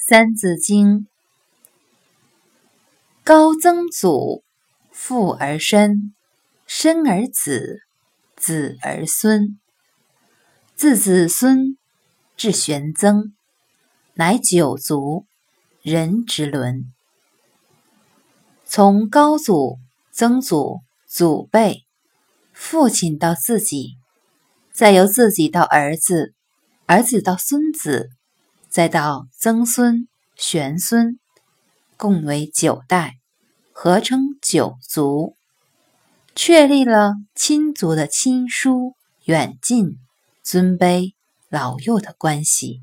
三字经》：高曾祖，父而身，身而子，子而孙，自子孙至玄曾，乃九族，人之伦。从高祖、曾祖、祖辈、父亲到自己，再由自己到儿子，儿子到孙子。再到曾孙、玄孙，共为九代，合称九族，确立了亲族的亲疏远近、尊卑老幼的关系。